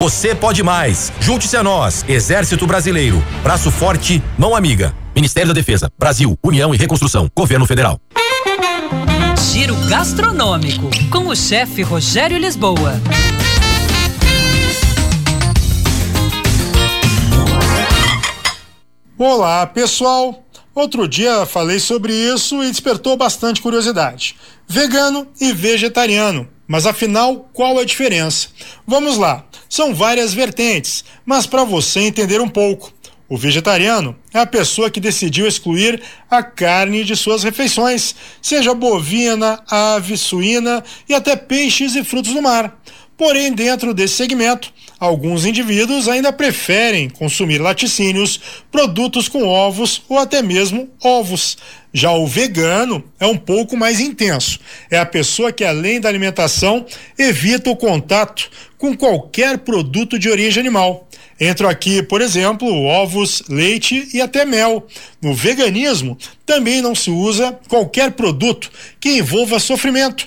Você pode mais. Junte-se a nós. Exército Brasileiro. Braço forte, mão amiga. Ministério da Defesa. Brasil, União e Reconstrução. Governo Federal. Giro gastronômico com o chefe Rogério Lisboa. Olá, pessoal. Outro dia falei sobre isso e despertou bastante curiosidade. Vegano e vegetariano. Mas afinal, qual a diferença? Vamos lá. São várias vertentes, mas para você entender um pouco. O vegetariano é a pessoa que decidiu excluir a carne de suas refeições, seja bovina, ave, suína e até peixes e frutos do mar. Porém, dentro desse segmento, alguns indivíduos ainda preferem consumir laticínios, produtos com ovos ou até mesmo ovos. Já o vegano é um pouco mais intenso. É a pessoa que, além da alimentação, evita o contato com qualquer produto de origem animal. Entro aqui, por exemplo, ovos, leite e até mel. No veganismo, também não se usa qualquer produto que envolva sofrimento,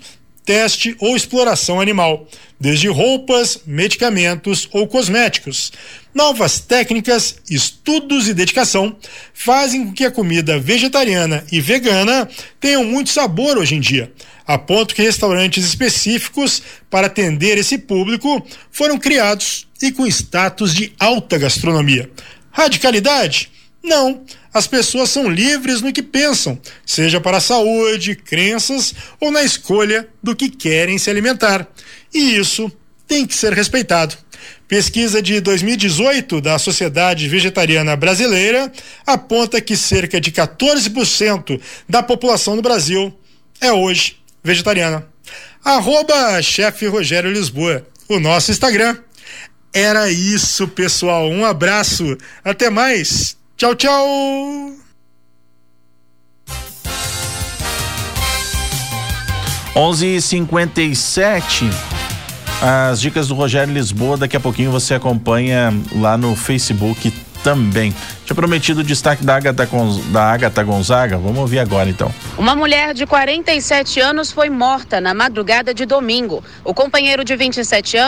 teste ou exploração animal, desde roupas, medicamentos ou cosméticos. Novas técnicas, estudos e dedicação fazem com que a comida vegetariana e vegana tenham muito sabor hoje em dia, a ponto que restaurantes específicos para atender esse público foram criados e com status de alta gastronomia. Radicalidade? Não. As pessoas são livres no que pensam, seja para a saúde, crenças ou na escolha do que querem se alimentar. E isso tem que ser respeitado. Pesquisa de 2018 da Sociedade Vegetariana Brasileira aponta que cerca de 14% da população do Brasil é hoje vegetariana. Arroba chefe Rogério Lisboa, o nosso Instagram. Era isso, pessoal. Um abraço. Até mais. Tchau, tchau! Onze e cinquenta e sete. As dicas do Rogério Lisboa, daqui a pouquinho você acompanha lá no Facebook também. Tinha prometido o destaque da Agatha, da Agatha Gonzaga. Vamos ouvir agora então. Uma mulher de 47 anos foi morta na madrugada de domingo. O companheiro de 27 anos